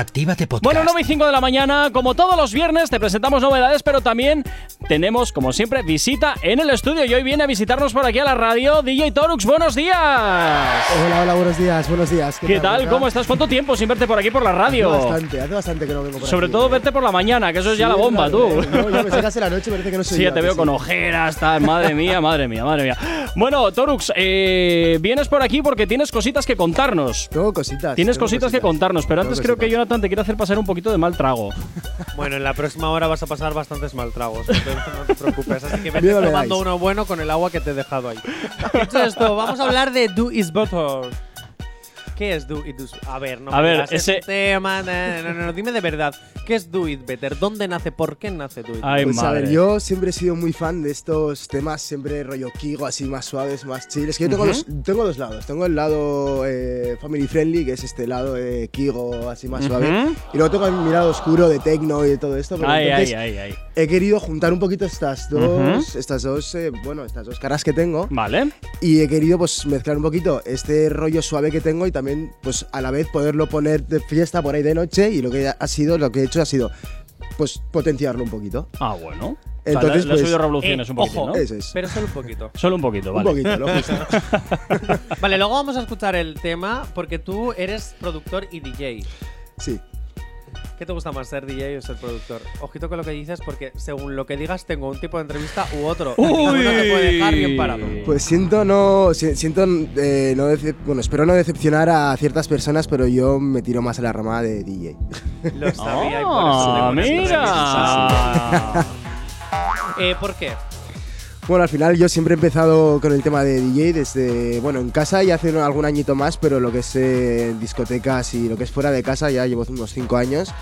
Actívate Podcast. Bueno, 9 y 5 de la mañana, como todos los viernes, te presentamos novedades, pero también tenemos, como siempre, visita en el estudio. Y hoy viene a visitarnos por aquí a la radio DJ Torux. ¡Buenos días! Hola, hola, buenos días, buenos días. ¿Qué, tal? ¿Cómo estás? ¿Cuánto tiempo sin verte por aquí por la radio? Hace bastante, hace bastante que no vengo por Sobre aquí, todo ¿eh? verte por la mañana, que eso es ya la bomba, tú. eh. No, ya me sacas en la noche, parece que no soy Sí, yo, ya te veo sí. con ojeras, tal. Madre mía, madre mía, madre mía. Bueno, Torux, eh, vienes por aquí porque tienes cositas que contarnos. Tengo cositas. Tienes tengo cositas que contarnos, pero Tengo antes creo que cositas. Jonathan te quiere hacer pasar un poquito de mal trago. Bueno, en la próxima hora vas a pasar bastantes mal tragos, entonces no te preocupes. Así que vete dais. uno bueno con el agua que te he dejado ahí. Dicho esto, vamos a hablar de Do Is Better. ¿Qué es Do It A ver, no A me ver, digas, ese- un tema. No, no, no, no, dime de verdad. ¿Qué es Do It Better? ¿Dónde nace? ¿Por qué nace Do It Ay, Pues a madre. ver, yo siempre he sido muy fan de estos temas, siempre rollo Kigo, así más suaves, más chill. Es que yo tengo, dos, tengo dos lados. Tengo el lado eh, family friendly, que es este lado de Kigo, así más suave. Y luego tengo mi lado oscuro de techno y de todo esto. Pero Ay, entonces ay, ay, ay. He querido juntar un poquito estas dos, estas dos, eh, bueno, estas dos caras que tengo. Vale. Y he querido pues mezclar un poquito este rollo suave que tengo y también pues a la vez poderlo poner de fiesta por ahí de noche y lo que ha sido, lo que he hecho ha sido pues potenciarlo un poquito. Ah, bueno. Entonces, o sea, le- le has pues, subido revoluciones Eh, un poquito, ojo. ¿no? Es. Pero solo un poquito. Solo un poquito, vale. Un poquito, lo justo. Vale, luego vamos a escuchar el tema porque tú eres productor y DJ. Sí. ¿Qué te gusta más, ser DJ o ser productor? Ojito con lo que dices porque según lo que digas tengo un tipo de entrevista u otro. Y ninguno te puede dejar bien parado. Pues siento no si- siento eh, no bueno, espero no decepcionar a ciertas personas, pero yo me tiro más a la rama de DJ. Lo sabía y por eso Ah, mira. Eh, ¿Por qué? Bueno, al final yo siempre he empezado con el tema de DJ desde, bueno, en casa ya hace algún añito más, pero lo que es eh, discotecas y lo que es fuera de casa ya llevo unos 5 años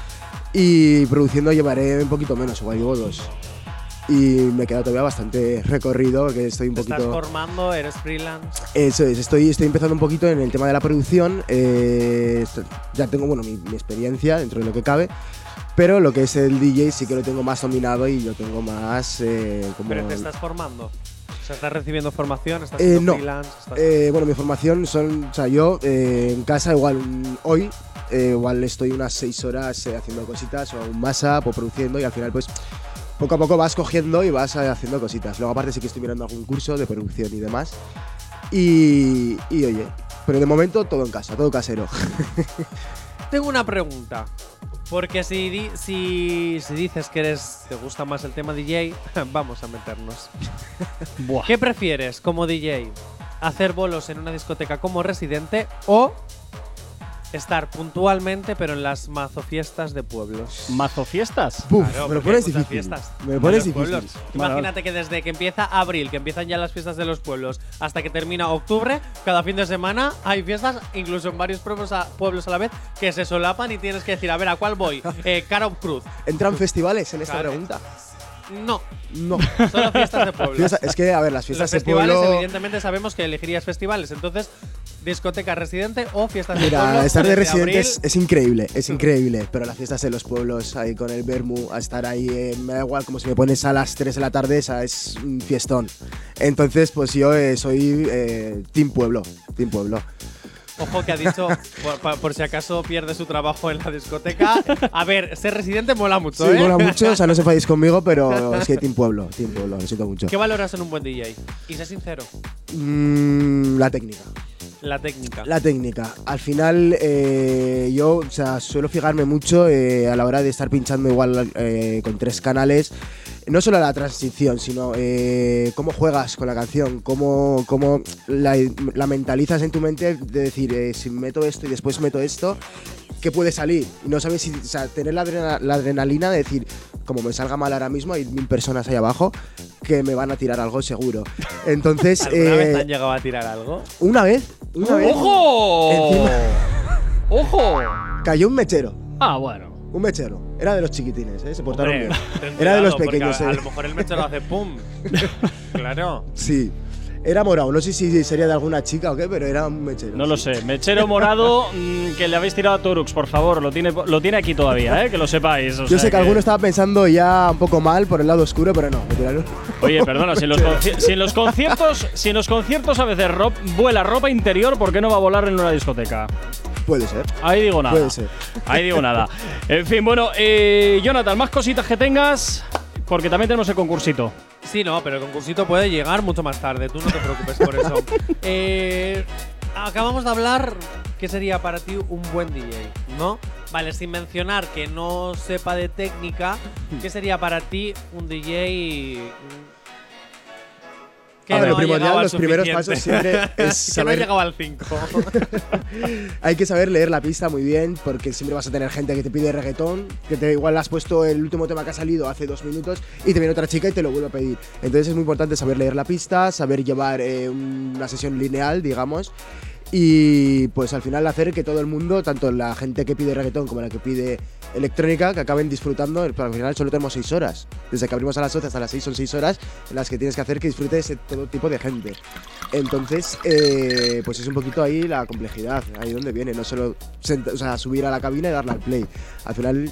y produciendo llevaré un poquito menos, igual llevo dos. Y me queda todavía bastante recorrido, que estoy un ¿Te estás poquito... formando? ¿Eres freelance? Eso es, estoy, estoy empezando un poquito en el tema de la producción. eh, ya tengo bueno, mi, mi experiencia dentro de lo que cabe, pero lo que es el DJ sí que lo tengo más dominado y lo tengo más eh, como. ¿Pero te estás formando? O sea, ¿estás recibiendo formación? ¿Estás Eh, no. freelance? ¿Estás- Eh, bueno, mi formación son. O sea, yo eh, en casa, igual mm, hoy, igual estoy unas seis horas haciendo cositas o un masa o produciendo y al final, pues. Poco a poco vas cogiendo y vas haciendo cositas. Luego, aparte, sí que estoy mirando algún curso de producción y demás. Y, y oye, pero de momento todo en casa, todo casero. Tengo una pregunta. Porque si, di- si, si dices que eres te gusta más el tema DJ, vamos a meternos. Buah. ¿Qué prefieres como DJ? ¿Hacer bolos en una discoteca como residente o estar puntualmente pero en las mazofiestas de pueblos? ¿Mazo fiestas? Puf, Claro, me lo porque pones hay muchas difícil. fiestas Me lo en pones los difícil. pueblos. Vale, Imagínate que desde que empieza abril, que empiezan ya las fiestas de los pueblos, hasta que termina octubre, cada fin de semana hay fiestas, incluso en varios pueblos a, pueblos a la vez, que se solapan y tienes que decir, a ver, ¿a cuál voy? Eh, Caro Cruz. ¿Entran festivales en esta Claro. pregunta? No, No. solo fiestas de. Fiesta- es que, a ver, las Los fiestas de festivales, pueblo. evidentemente, sabemos que elegirías festivales. Entonces, discoteca residente o fiestas de pueblo. Mira, estar de desde residente es, abril. es increíble, es increíble. Pero las fiestas de los pueblos, ahí con el Bermu, a estar ahí, eh, me da igual, como si me pones a las 3 de la tarde, esa es un fiestón. Entonces, pues yo eh, soy eh, Team Pueblo, Team Pueblo. Ojo que ha dicho, por, si acaso pierde su trabajo en la discoteca. A ver, ser residente mola mucho, Sí, ¿eh? mola mucho, o sea, no se enfadéis conmigo, pero es que Team Pueblo, Team Pueblo, lo siento mucho. ¿Qué valoras en un buen DJ? Y sé sincero, Mm, la técnica. la técnica. La técnica. Al final, eh, yo o sea, suelo fijarme mucho eh, a la hora de estar pinchando igual eh, con tres canales. No solo la transición, sino eh, cómo juegas con la canción, cómo, cómo la, la mentalizas en tu mente de decir, eh, si meto esto y después meto esto, ¿qué puede salir? Y no sabes si, o sea, tener la, adrena- la adrenalina de decir, como me salga mal ahora mismo, hay mil personas ahí abajo que me van a tirar algo seguro. Entonces, ¿Alguna vez eh, han llegado a tirar algo? una vez, una vez, ¡Ojo! Encima- ¡Ojo! cayó un mechero. Ah, bueno. Un mechero. Era de los chiquitines, ¿eh? Se portaron Hombre, bien. Era de los pequeños, A, a ¿eh? lo mejor el mechero hace pum. claro. Sí. Era morado. No sé si sería de alguna chica o qué, pero era un mechero. No lo sé. Mechero morado mm, que le habéis tirado a Torux, por favor. Lo tiene, lo tiene aquí todavía, ¿eh? Que lo sepáis. o Yo sea sé que, alguno estaba pensando ya un poco mal por el lado oscuro, pero no. me tiraron- Oye, perdona, si en los, si en los conciertos, si en los conciertos a veces ro- vuela ropa interior, ¿por qué no va a volar en una discoteca? Puede ser. Ahí digo nada. Puede ser. Ahí digo nada. En fin, bueno, eh, Jonathan, más cositas que tengas, porque también tenemos el concursito. Sí, no, pero el concursito puede llegar mucho más tarde. Tú no te preocupes por eso. Eh, acabamos de hablar qué sería para ti un buen DJ, ¿no? Vale, sin mencionar que no sepa de técnica, ¿qué sería para ti un DJ que A ver, no lo primordial, los primeros pasos siempre es que no ha saber llegado al 5. Hay que saber leer la pista muy bien, porque siempre vas a tener gente que te pide reggaetón, que te igual has puesto el último tema que ha salido hace dos minutos y te viene otra chica y te lo vuelve a pedir. Entonces es muy importante saber leer la pista, saber llevar eh, una sesión lineal, digamos, y pues al final hacer que todo el mundo, tanto la gente que pide reggaetón como la que pide electrónica, que acaben disfrutando, pero al final solo tenemos seis horas. Desde que abrimos a las 8 hasta las 6 son seis horas en las que tienes que hacer que disfrute ese todo tipo de gente. Entonces, eh, pues es un poquito ahí la complejidad, ahí donde viene, no solo o sea, subir a la cabina y darle al play. Al final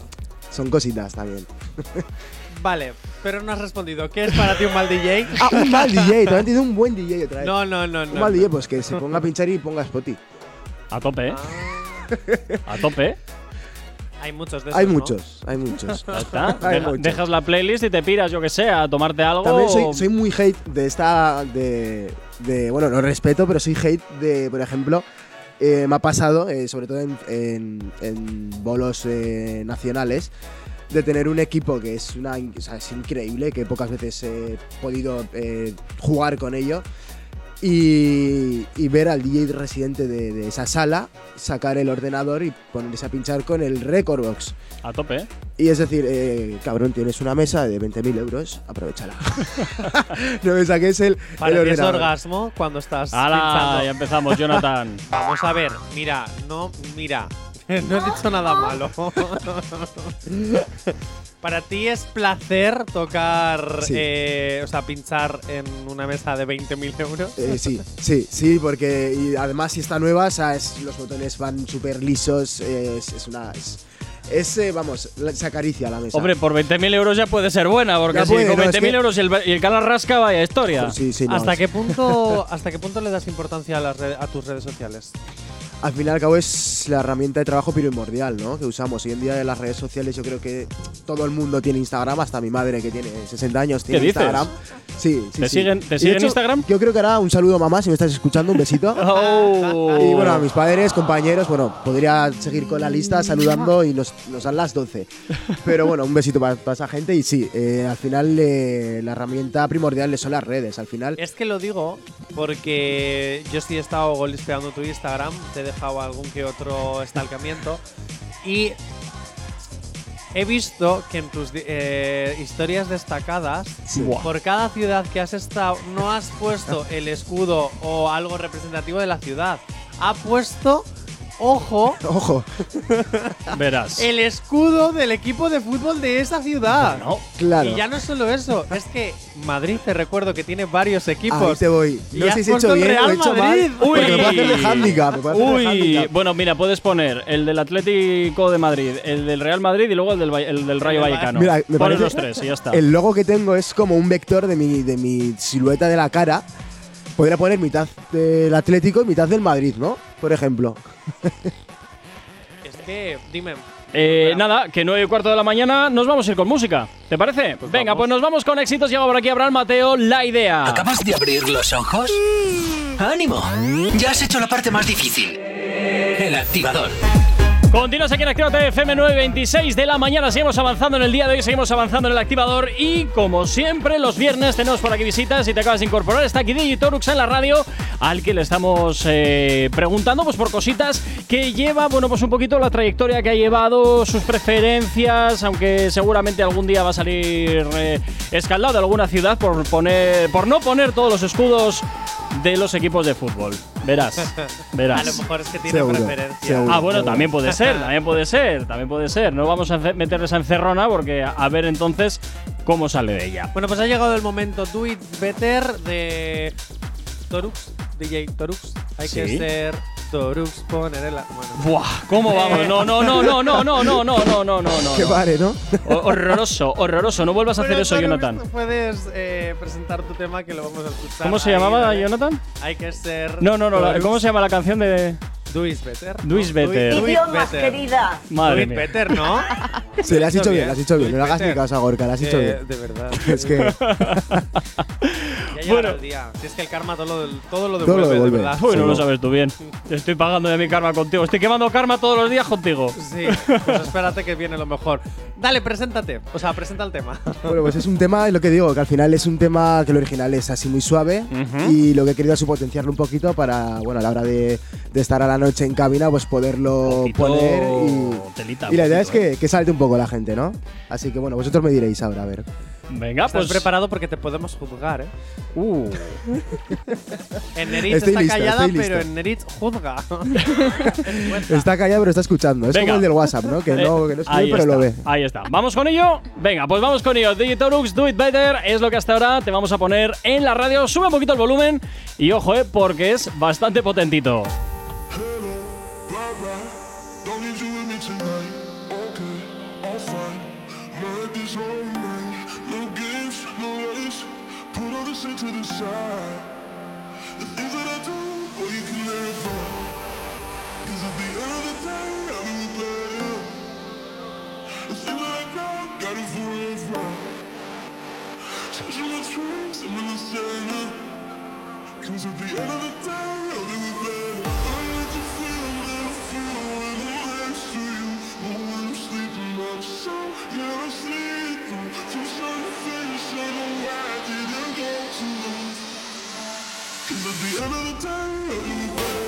son cositas también. vale, pero no has respondido. ¿Qué es para ti un mal DJ? Ah, un mal DJ, también tiene un buen DJ otra vez. No, no, no, un no. mal no. DJ, pues que se ponga a pinchar y ponga Spotify. A tope, ¿eh? Ah, A tope. hay muchos de esos, Hay ¿no? muchos, hay muchos. Está. Hay Deja- muchos. dejas la playlist y te piras, yo que sé, a tomarte algo. También soy, soy muy hate de esta. De, de- bueno, no respeto, pero soy hate de, por ejemplo, eh, me ha pasado, eh, sobre todo en, en- en bolos eh, nacionales, de tener un equipo que es, una, es increíble, que pocas veces he podido eh, jugar con ello. Y, y ver al DJ residente de, de esa sala sacar el ordenador y ponerse a pinchar con el Record Box. A tope, ¿eh? Y es decir, eh, cabrón, tienes una mesa de 20.000 euros, aprovechala. no me saques el, el es orgasmo cuando estás ¡Hala! pinchando. Ya empezamos, Jonathan. Vamos a ver, mira, no, mira, no he dicho nada malo. Para ti es placer tocar, Sí. eh, o sea, pinchar en una mesa de 20.000 euros. Eh, sí, sí, sí, porque y además si está nueva, o sea, es- los botones van súper lisos, es, es una... Es, es, eh, vamos, se acaricia la mesa. Hombre, por 20.000 euros ya puede ser buena, porque si puede, con no, 20.000 es que- euros y el, y el canal rasca, vaya historia. Sí, sí, no, ¿Hasta qué punto, hasta qué punto le das importancia a, las red- a tus redes sociales? Al fin y al cabo es la herramienta de trabajo primordial, ¿no? Que usamos. Hoy en día en las redes sociales yo creo que todo el mundo tiene Instagram, hasta mi madre que tiene 60 años tiene ¿Qué dices? Instagram. Sí, sí, ¿Te sí. siguen- te siguen hecho, Instagram? Yo creo que ahora un saludo mamá si me estás escuchando, un besito. Oh. Y bueno, a mis padres, compañeros, bueno, podría seguir con la lista saludando y nos, nos dan las 12. Pero bueno, un besito para, para esa gente y sí, eh, al final eh, la herramienta primordial son las redes. Al final, Es que lo digo porque yo sí he estado golispeando tu Instagram, te dejado algún que otro estalcamiento y he visto que en tus eh, historias destacadas, Sí. Por cada ciudad que has estado, no has puesto el escudo o algo representativo de la ciudad. Ha puesto, ojo, ojo, Verás. el escudo del equipo de fútbol de esa ciudad. No. claro. Y ya no es solo eso, es que Madrid, te recuerdo que tiene varios Ahí equipos. te voy. Y No has sé si he puesto hecho el bien o he hecho Madrid. mal. Porque me puede hacer de Uy. handicap. Me puede hacer de Uy, handicap. bueno, mira, puedes poner el del Atlético de Madrid, el del Real Madrid y luego el del, Va- el del Rayo Vallecano. Mira, me Pones parece- los tres y ya está. El logo que tengo es como un vector de mi, de mi silueta de la cara. Podría poner mitad del Atlético y mitad del Madrid, ¿no? Por ejemplo. Es que, dime. Eh, nada, que 9 y cuarto de la mañana nos vamos a ir con música. ¿Te parece? Venga, vamos. pues nos vamos con éxitos. Llega por aquí Abraham Mateo, la idea. ¿Acabas de abrir los ojos? ¡Ánimo! Ya has hecho la parte más difícil. El activador. Continúas aquí en Actívate FM 926 de la mañana. Seguimos avanzando en el día de hoy, seguimos avanzando en el activador. Y como siempre, los viernes tenemos por aquí visitas. Si te acabas de incorporar, está aquí DJ Torux en la radio, al que le estamos eh, preguntando pues, por cositas que lleva, bueno, pues un poquito la trayectoria que ha llevado, sus preferencias, aunque seguramente algún día va a salir eh, escaldado de alguna ciudad por, poner, por no poner todos los escudos de los equipos de fútbol. Verás, verás. A lo mejor es que tiene Seguro, preferencia. seguro. Ah, bueno, también puede ser, también puede ser, también puede ser. No vamos a meterles a encerrona porque a, ver entonces cómo sale de ella. Bueno, pues ha llegado el momento Do It Better de Torux, DJ Torux. Hay que ser Torux, poner el. Bueno. Buah, ¿cómo vamos? No, no, no, no, no, no, no, no, no, no, no, no. Que pare, ¿no? Ho- Horroroso, horroroso. No vuelvas a hacer Bueno, eso, Jonathan. Puedes eh, presentar tu tema que lo vamos a escuchar. ¿Cómo se ahí, llamaba, dale. Jonathan? Hay que ser. No, no, no. ¿Cómo se llama la canción de.? Do is better. Do is better. Idiomas, better. querida. Madre mía. better, ¿no? Sí, le has dicho bien, le has dicho bien. No le hagas ni caso a Gorka, le has dicho Eh, bien. De verdad. Es que. Ya Bueno. el día. Si es que el karma todo lo, todo lo Todo devuelve, lo de devuelve. verdad. Uy, no lo sabes tú bien. Estoy pagando de mi karma contigo. Estoy quemando karma todos los días contigo. Sí, pues espérate que viene lo mejor. Dale, preséntate. O sea, presenta el tema. Bueno, pues es un tema, es lo que digo, que al final es un tema que el original es así muy suave Ujú. y lo que he querido es potenciarlo un poquito para, bueno, a la hora de, de estar a la noche en cabina, pues poderlo Poquito poner y, telita, y la idea es que, que salte un poco la gente, ¿no? Así que bueno, vosotros me diréis ahora, a ver. Venga, Estás pues. preparado porque te podemos juzgar, ¿eh? Uh. En Neritz Estoy está listo, callada, pero listo. en Neritz juzga. Está callado pero está escuchando. Es Venga. como el del WhatsApp, ¿no? Que no, que no escribe ahí pero está, lo ve. Ahí está. ¿Vamos con ello? Venga, pues vamos con ello. Digitalux, Do It Better es lo que hasta ahora te vamos a poner en la radio. Sube un poquito el volumen y ojo, eh, porque es bastante potentito. Shit to the side. The things that I do, well, you can never. Cause at the end of the day, I do it better. The things that I got, got it forever. Changing my tricks, I'm in the center. Cause at the end of the day, I'll do it at the end of the day,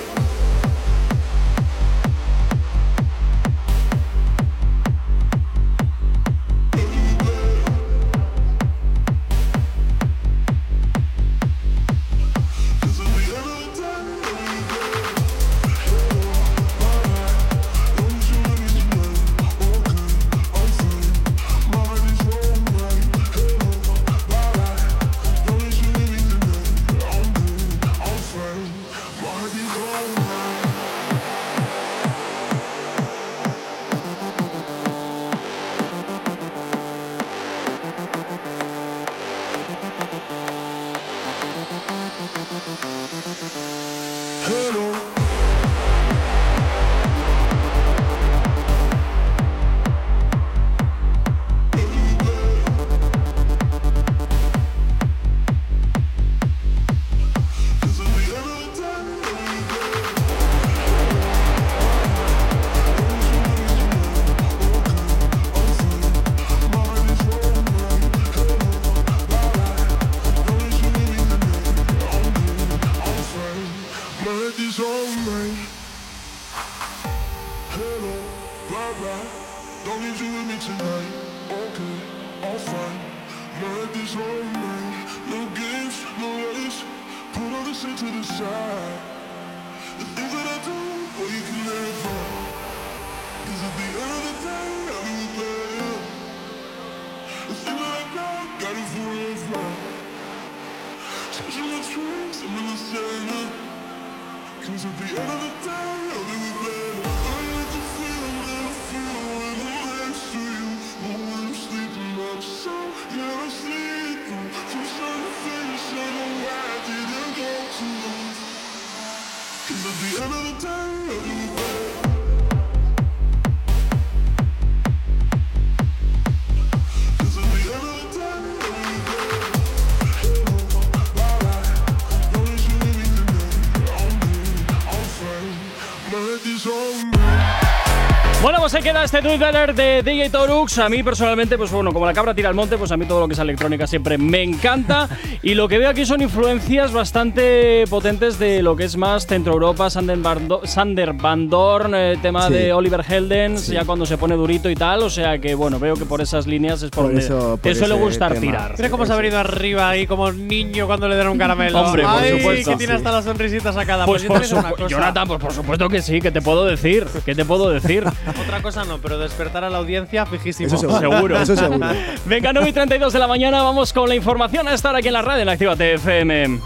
se queda este tweet better de DJ Torux. A mí personalmente, pues bueno, como la cabra tira al monte, pues a mí todo lo que es electrónica siempre me encanta. y lo que veo aquí son influencias bastante potentes de lo que es más Centro Europa, Sander, Sander Van Dorn, eh, tema Sí. de Oliver Heldens, Sí. ya cuando se pone durito y tal. O sea que bueno, veo que por esas líneas es por, Por donde eso- te por suele ese gustar tema. tirar. Mira cómo se ha venido arriba ahí como niño cuando le dan un caramelo. Hombre, por Ay, supuesto. que tiene hasta la sonrisita sacada. Pues yo por te supuesto, cosa. Jonathan, pues por supuesto que sí, que te puedo decir, que te puedo decir. Otra cosa no, pero despertar a la audiencia fijísimo. Eso seguro. Seguro. Eso seguro. Venga, 9 y 32 de la mañana, vamos con la información a estar aquí en la radio en Activa FM.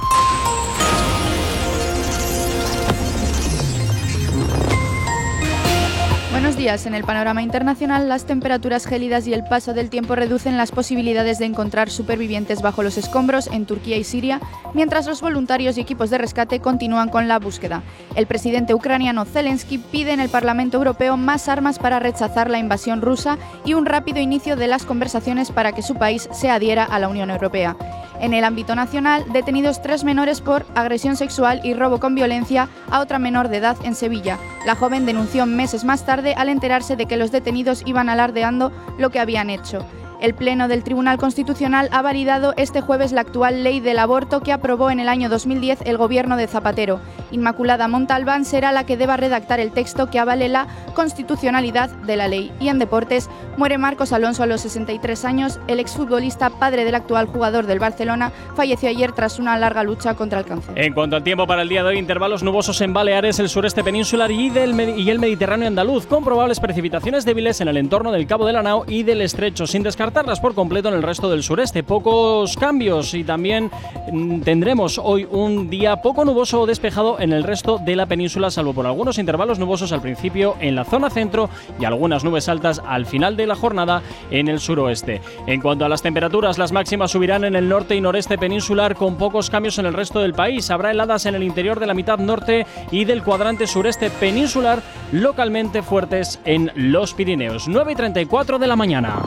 Buenos días. En el panorama internacional, las temperaturas gélidas y el paso del tiempo reducen las posibilidades de encontrar supervivientes bajo los escombros en Turquía y Siria, mientras los voluntarios y equipos de rescate continúan con la búsqueda. El presidente ucraniano Zelensky pide en el Parlamento Europeo más armas para rechazar la invasión rusa y un rápido inicio de las conversaciones para que su país se adhiera a la Unión Europea. En el ámbito nacional, detenidos tres menores por agresión sexual y robo con violencia a otra menor de edad en Sevilla. La joven denunció meses más tarde al enterarse de que los detenidos iban alardeando lo que habían hecho. El Pleno del Tribunal Constitucional ha validado este jueves la actual ley del aborto que aprobó en el año 2010 el gobierno de Zapatero. Inmaculada Montalbán será la que deba redactar el texto que avale la constitucionalidad de la ley. Y en deportes, muere Marcos Alonso a los 63 años. El exfutbolista, padre del actual jugador del Barcelona, falleció ayer tras una larga lucha contra el cáncer. En cuanto al tiempo para el día de hoy, intervalos nubosos en Baleares, el sureste peninsular y, el Mediterráneo andaluz, con probables precipitaciones débiles en el entorno del Cabo de la Nao y del Estrecho, sin descartarlas por completo en el resto del sureste. Pocos cambios y también mm, tendremos hoy un día poco nuboso o despejado en el resto de la península, salvo por algunos intervalos nubosos al principio en la zona centro y algunas nubes altas al final de la jornada en el suroeste. En cuanto a las temperaturas, las máximas subirán en el norte y noreste peninsular con pocos cambios en el resto del país. Habrá heladas en el interior de la mitad norte y del cuadrante sureste peninsular, localmente fuertes en los Pirineos. 9 y 34 de la mañana.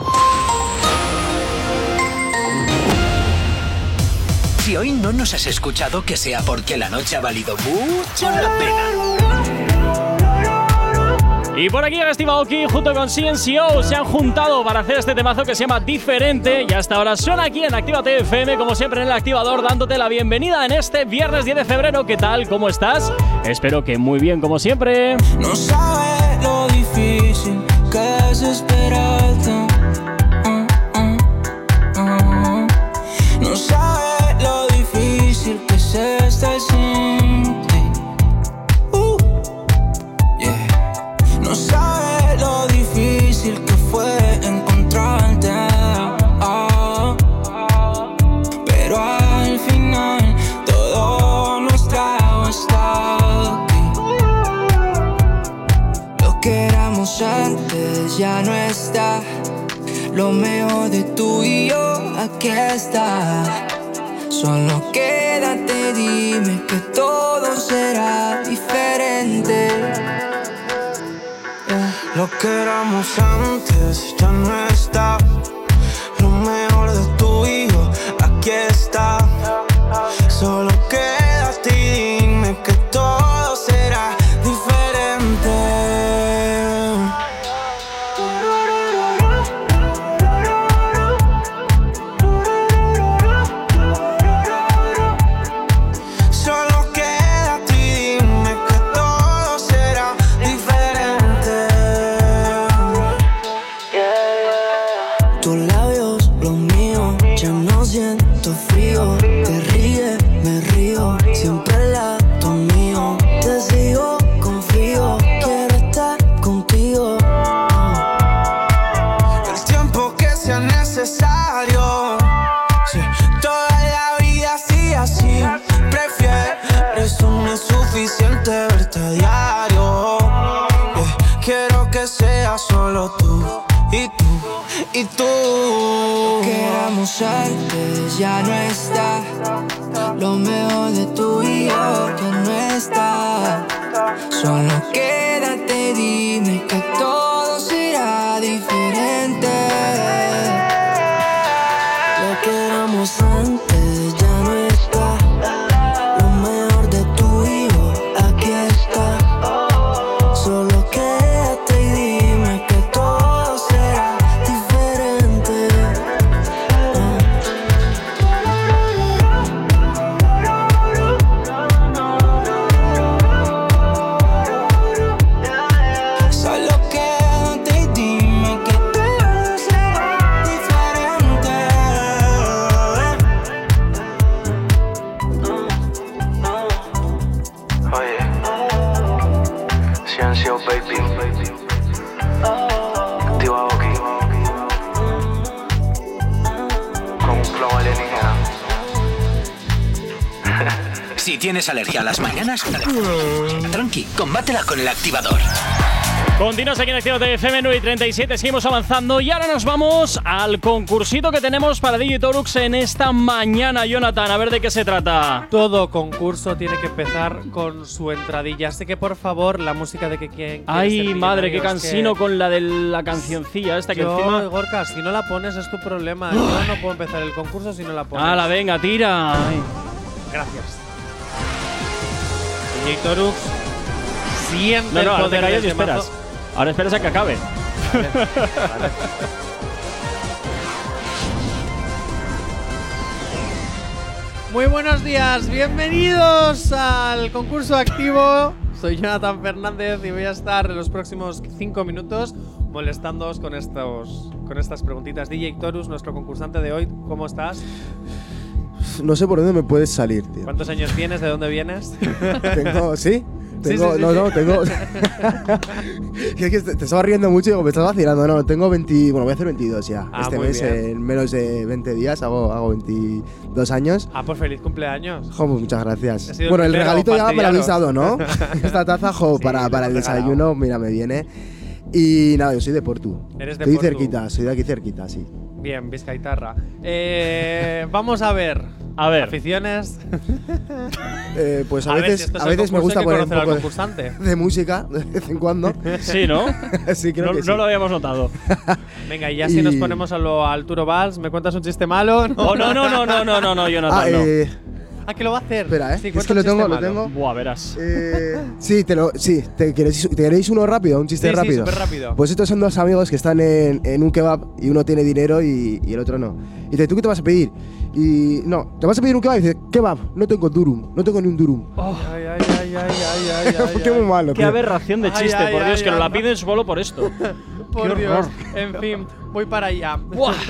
Si hoy no nos has escuchado, que sea porque la noche ha valido mucho la pena. Y por aquí Aoki junto con CNCO se han juntado para hacer este temazo que se llama Diferente y hasta ahora suena aquí en Actívate FM como siempre en el activador dándote la bienvenida en este viernes 10 de febrero. ¿Qué tal? ¿Cómo estás? Espero que muy bien como siempre. No sabe lo difícil que es esperarte. Lo mejor de tú y yo aquí está. Solo quédate, dime que todo será diferente. Yeah. Lo que éramos tienes alergia a las mañanas, tranqui, combátela con el activador. Continuas aquí en Acción de FM 9 y 37, seguimos avanzando y ahora nos vamos al concursito que tenemos para DJ Torux en esta mañana, Jonathan. A ver de qué se trata. Todo concurso tiene que empezar con su entradilla. Así que por favor, la música de que quien. Ay, madre, qué cansino con la de la cancioncilla esta que Yo, encima. Gorka, si no la pones es tu problema. Yo no puedo empezar el concurso si no la pones. ¡Hala, venga, tira! Ay. Gracias. DJ Torux siente No, el te y esperas. Ahora esperas a que acabe. Muy buenos días, bienvenidos al concurso activo. Soy Jonathan Fernández y voy a estar en los próximos 5 minutos molestándoos con estos con estas preguntitas. DJ Torus, nuestro concursante de hoy, ¿cómo estás? No sé por dónde me puedes salir, tío. ¿Cuántos años tienes? ¿De dónde vienes? Tengo, ¿sí? Tengo, sí, no, sí. no, tengo. es que te, te estaba riendo mucho y digo, me estás vacilando. No, tengo 20. Bueno, voy a hacer 22 ya. Ah, este mes, bien. en menos de 20 días, hago, hago 22 años. Ah, pues feliz cumpleaños. Jo, pues muchas gracias. Bueno, el regalito ya me lo habéis dado. ¿no? Esta taza, jo, Sí, para, para el desayuno, mira, me viene. Y nada, yo soy de Portu. Eres de Estoy Portu. cerquita, soy de aquí cerquita, sí. Bien, Vizcaitarra. Eh, vamos a ver. A ver. Aficiones. Eh, pues a, ver, veces, si es a veces me gusta hay que poner un conocer al poco de, concursante. de música de vez en cuando. Sí, ¿no? sí, creo no, que sí. no lo habíamos notado. Venga, y ya si nos ponemos a lo Arturo Valls, ¿me cuentas un chiste malo? Oh, no, no, no, no, no, no, no, Jonathan, Ah, no. eh, Ah, que lo va a hacer. espera, ¿eh? Sí, es que lo tengo, lo tengo. Buah, verás. Eh, sí, te lo, sí, ¿te queréis, te queréis uno rápido? ¿Un chiste Sí, sí, rápido? súper rápido. Pues estos son dos amigos que están en, en un kebab y uno tiene dinero y, y el otro no. Y dice, ¿tú qué te vas a pedir? Y no, ¿te vas a pedir un kebab? Y dice, kebab, no tengo durum, no tengo ni un durum. Ay, ay, ay, ay, ay, ay, ay, Qué ay. muy malo, Qué tío. aberración de Ay, chiste, ay, por Dios, ay, que nos la ay. piden solo por esto. Por Qué Dios. horror. En fin, voy para allá.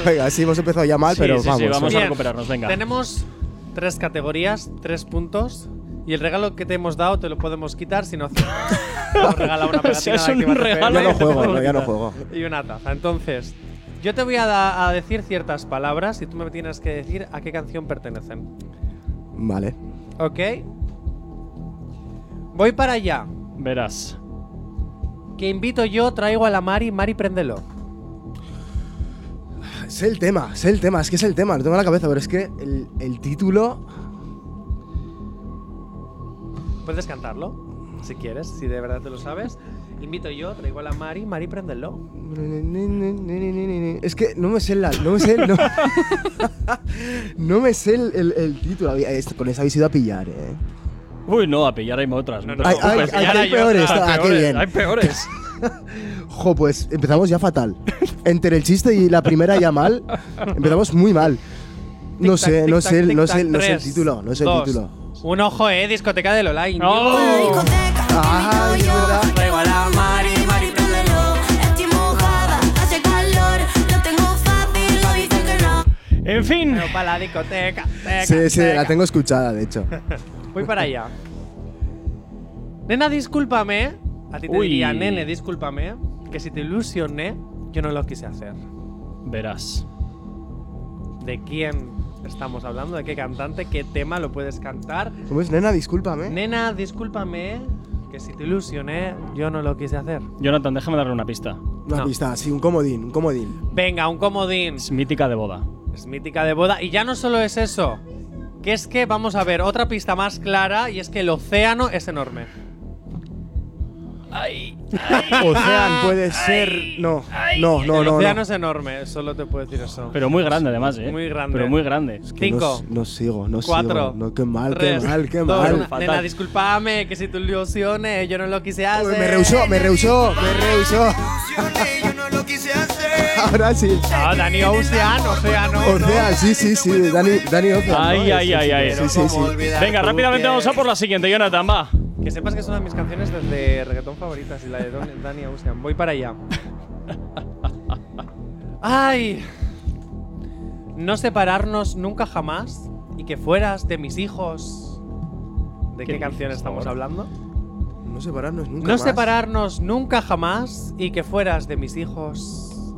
Venga, sí, hemos empezado ya mal, Sí, pero sí, sí, vamos. vamos venga. a recuperarnos, venga. Tenemos tres categorías, tres puntos. Y el regalo que te hemos dado te lo podemos quitar si no regalado una es un regalo no juego, no, ya no juego. y una taza. Entonces, yo te voy a, da- a decir ciertas palabras y tú me tienes que decir a qué canción pertenecen. Vale. ¿Ok? Voy para allá. Verás. Que invito yo, traigo a la Mari, Mari, préndelo. Sé el tema, sé el tema, es que es el tema, lo tengo en la cabeza, pero es que el, el título. ¿Puedes cantarlo? Si quieres, si de verdad te lo sabes. Invito yo, traigo a la Mari, Mari, préndelo. Es que no me sé la. No me sé. No, no me sé el, el- el título. Con eso habéis ido a pillar, eh. Uy, no, a pillar hay otras. No, te Hay- hay- hay- Pillar hay peores, otras. ah, peores, bien. Hay peores. Jo, pues empezamos ya fatal. Entre el chiste y la primera ya mal, empezamos muy mal. No sé, no sé, el- no sé, no sé el título, no sé el título. Un ojo, eh, discoteca del Olain. No. Ah, es verdad. Traigo a la Mari, Mari, préndelo. Estoy mojada, hace calor. Lo tengo fácil, lo dicen que no. En fin. Pero para la discoteca. teca, Sí, sí, la tengo escuchada, de hecho. Voy para allá. Nena, discúlpame. A ti te Uy. diría, nene, discúlpame. Que si te ilusioné, yo no lo quise hacer. Verás. ¿De quién estamos hablando? ¿De qué cantante? ¿Qué tema lo puedes cantar? ¿Cómo es, nena? Discúlpame. Nena, discúlpame. Que si te ilusioné, yo no lo quise hacer. Jonathan, déjame darle una pista. Una no. pista, sí, un comodín, un comodín. Venga, un comodín. Es mítica de boda. Es mítica de boda. Y ya no solo es eso. Que es que, vamos a ver, otra pista más clara. Y es que el océano es enorme. Ocean puede ser. No, no, no, el no. océano no. es enorme, solo te puedo decir eso. Pero muy grande, además, ¿eh? Muy grande. Pero muy grande. Que no Cinco. s- No, sigo, no Cuatro. sigo. No, qué mal, tres, qué mal, qué dos, mal. Fatal. Nena, discúlpame, que si tu ilusiones, yo no lo quise hacer. Uy, me rehusó, me rehusó, me rehusó. Yo no lo quise hacer. Ahora sí. Ah, Dani Ocean, océano. Ocean, sí, sí, sí. Dani, Dani Ocean. ¿no? Ay, ay, Sí, ay, sí, ay. Sí, sí, sí. Venga, rápidamente vamos a por la siguiente, Jonathan, va. Que sepas que es una de mis canciones desde reggaetón favoritas y la de Don- Dani Ocean. Voy para allá. Ay. No separarnos nunca jamás y que fueras de mis hijos. ¿De ¿Qué qué, canción estamos hablando? No separarnos nunca. No más. separarnos nunca jamás y que fueras de mis hijos.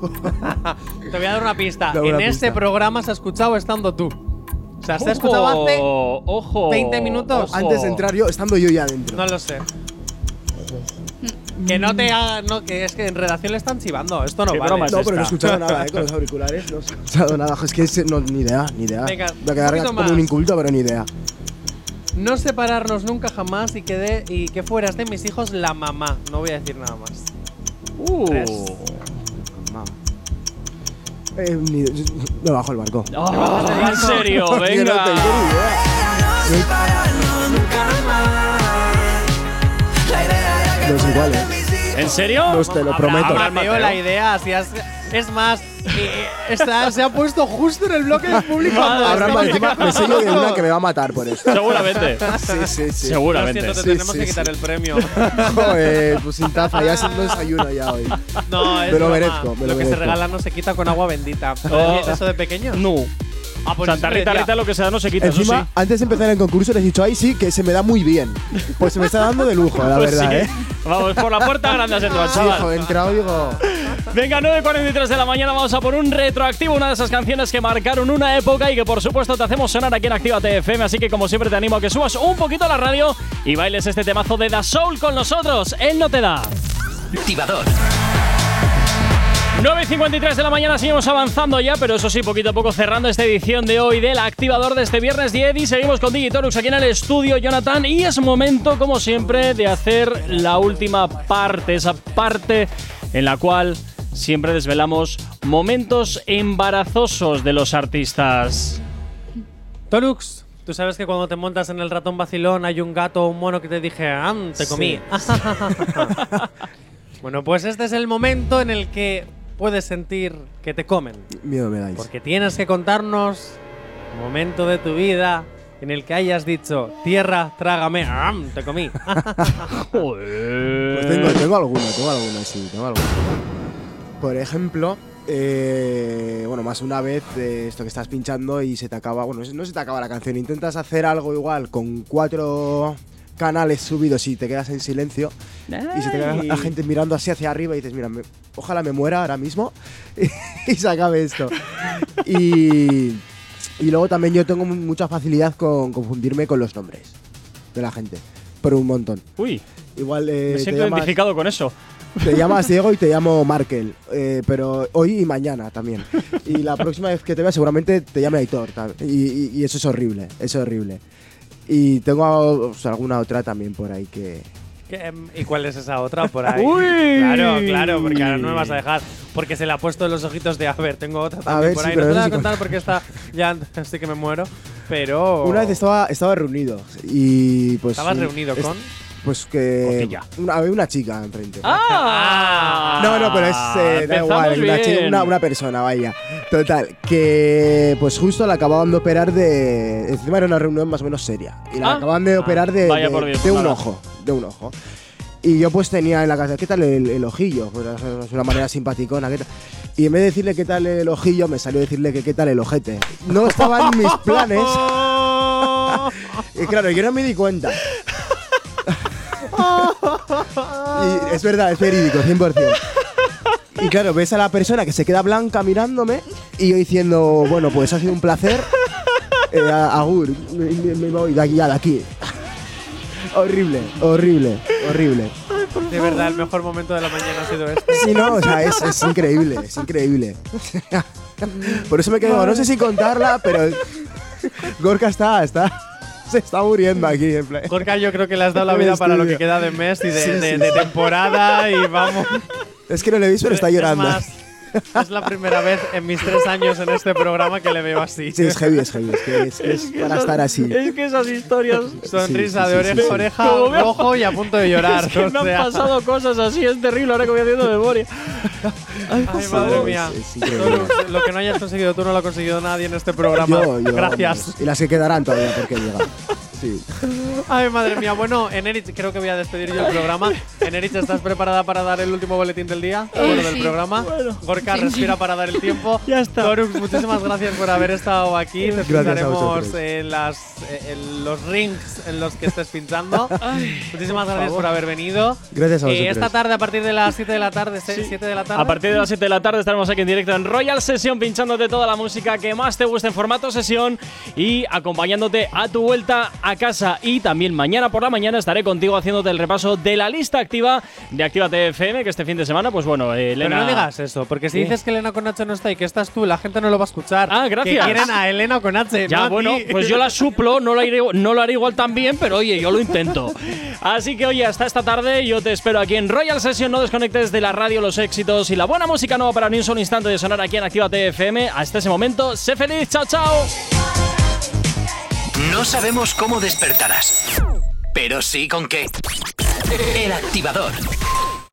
Te voy a dar una pista. En este pista. programa se ha escuchado estando tú. O sea, ¿se ha escuchado hace? Ojo. 20 minutos. ojo. Antes de entrar yo, estando yo ya dentro. No lo sé. Que no te haga. No, que es que en redacción le están chivando. Esto no Qué vale. No, pero no he escuchado nada, ¿eh? Con los auriculares no he escuchado nada. Es que no, ni idea, ni idea. Venga, Voy a quedar un poquito como más. un inculto, pero ni idea. No separarnos nunca jamás y que, de- y que fueras de mis hijos la mamá. No voy a decir nada más. Uh. Tres. Eh, ni, me bajo el barco. Oh, en serio, no venga. ni idea. No es igual, ¿eh? ¿En serio? No, te lo prometo. Mateo, la idea. Si has- es más, eh, está- se ha puesto justo en el bloque del público. Mía. encima me sello de una que me va a matar por esto. Seguramente. Sí, sí, sí. Lo Seguramente. siento, te Sí, tenemos sí, que quitar sí. el premio. Joder, pues sin taza, ya sin desayuno ya hoy. No, es Me lo broma. merezco, me lo que se merezco. regala no se quita con agua bendita. Oh. ¿Eso de pequeño? No. Ah, pues Santa eso Rita, decía. Rita, lo que se da no se quita, eso Encima, sí. antes de empezar el concurso, les he dicho, ay, sí, que se me da muy bien. Pues se me está dando de lujo, la Pues verdad, sí. ¿eh? Vamos, por la puerta grande has entrado, Sí, chaval. hijo, he entrado digo. Venga, 9.43 de la mañana vamos a por un retroactivo, una de esas canciones que marcaron una época y que por supuesto te hacemos sonar aquí en Activa TFM, así que como siempre te animo a que subas un poquito a la radio y bailes este temazo de Da Soul con nosotros. Él no te da. Activador. 9.53 de la mañana seguimos avanzando ya, pero eso sí, poquito a poco cerrando esta edición de hoy del activador de este viernes 10 y seguimos con Digitorux aquí en el estudio, Jonathan, y es momento, como siempre, de hacer la última parte, esa parte en la cual siempre desvelamos momentos embarazosos de los artistas. Torux, tú sabes que cuando te montas en el ratón vacilón hay un gato o un mono que te dije, ah, te comí. bueno, pues este es el momento en el que puedes sentir que te comen. Miedo me dais. Porque tienes que contarnos un momento de tu vida en el que hayas dicho, tierra, trágame, ah, te comí. Pues tengo, tengo alguno, tengo alguno, sí, tengo alguno. Por ejemplo, eh, bueno, más una vez eh, esto que estás pinchando y se te acaba, bueno, no se te acaba la canción, intentas hacer algo igual con cuatro canales subidos y te quedas en silencio y se te queda la gente mirando así hacia arriba y dices, mira, me- ojalá me muera ahora mismo y se acabe esto. y, y luego también yo tengo mu- mucha facilidad con confundirme con los nombres de la gente, pero un montón. Uy, Igual eh, me te siento llamas- identificado con eso. Te llamas Diego y te llamo Markel, eh, pero hoy y mañana también. Y la próxima vez que te vea seguramente te llame Aitor. Y, y- y eso es horrible, es horrible. Y tengo o sea, alguna otra también por ahí que... ¿Qué, em, ¿Y cuál es esa otra por ahí? Uy. Claro, claro, porque ahora no me vas a dejar. Porque se le ha puesto en los ojitos de, a ver, tengo otra también ver, por sí, ahí. no te la voy a contar porque está ya sí que me muero. Pero. Una vez estaba, estaba reunido y pues... ¿Estabas reunido es- con? Pues que... Una, había una chica enfrente. ¡Ah! No, no, pero es. eh, da igual, una, chi- bien. una, una persona, vaya. Total, que pues justo la acababan de operar de. Encima era una reunión más o menos seria. Y la Ah. acaban de operar de, Vaya de- por Dios, de un nada. ojo. De un ojo. Y yo pues tenía en la casa, ¿qué tal el, el ojillo? Pues es una manera simpaticona, ¿qué tal? Y en vez de decirle qué tal el ojillo, me salió decirle que qué tal el ojete. No estaban mis planes. Y claro, yo no me di cuenta. Y es verdad, es verídico, 100%. Y claro, ves a la persona que se queda blanca mirándome y yo diciendo, bueno, pues ha sido un placer. Eh, a- agur, me, me- me voy de aquí ya de aquí. horrible, horrible, horrible. De verdad, el mejor momento de la mañana ha sido este. Sí, no, o sea, es, es increíble, es increíble. Por eso me quedo, no sé si contarla, pero Gorka está, está, se está muriendo aquí en plan. Gorka, yo creo que le has dado la vida para lo que queda de mes y de, Sí, de- sí, de sí. temporada y vamos. Es que no le he visto, pero está llorando. Es más, es la primera vez en mis tres años en este programa que le veo así. Sí, es heavy, es heavy, es que es, que es para estar así. Es que esas historias. Sonrisa Sí, sí, de sí, oreja sí. oreja, veo- rojo y a punto de llorar. Es que o me han sea. pasado cosas así, es terrible ahora que voy haciendo memoria. Ay, madre Es- mía. es. Todo lo que no hayas conseguido tú no lo ha conseguido nadie en este programa. Yo, yo, Gracias. vamos. Y las que quedarán todavía porque llegan. Sí. Ay, madre mía. Bueno, Enerich, creo que voy a despedir yo el programa. Enerich, ¿estás preparada para dar el último boletín del día? bueno, del programa. Gorka Gorka, respira para dar el tiempo. Ya está. Torux, muchísimas gracias por haber estado aquí. Te vosotros. en, las, eh, en los rings en los que estés pinchando. muchísimas gracias por haber venido. Gracias a Eh, vosotros. esta tarde, a partir de las 7 de la tarde, 7 de la tarde. A partir de las 7 de la tarde estaremos aquí en directo en Royal Session pinchándote toda la música que más te guste en formato sesión y acompañándote a tu vuelta a casa. Y también mañana por la mañana estaré contigo haciéndote el repaso de la lista activa de Actívate FM, que este fin de semana, pues bueno, eh, Pero Elena. no digas eso, porque si dices que Elena con H no está y que estás tú, la gente no lo va a escuchar. Ah, gracias. Que quieren a Elena con H. Ya, no bueno, pues yo la suplo, no, la iré, no lo haré igual tan bien, pero oye, yo lo intento. Así que oye, hasta esta tarde yo te espero aquí en Royal Session, no desconectes de la radio los éxitos y la buena música nueva para ni un solo instante de sonar aquí en Actívate FM. Hasta ese momento, sé feliz, chao, chao. No sabemos cómo despertarás, pero sí con qué. El activador.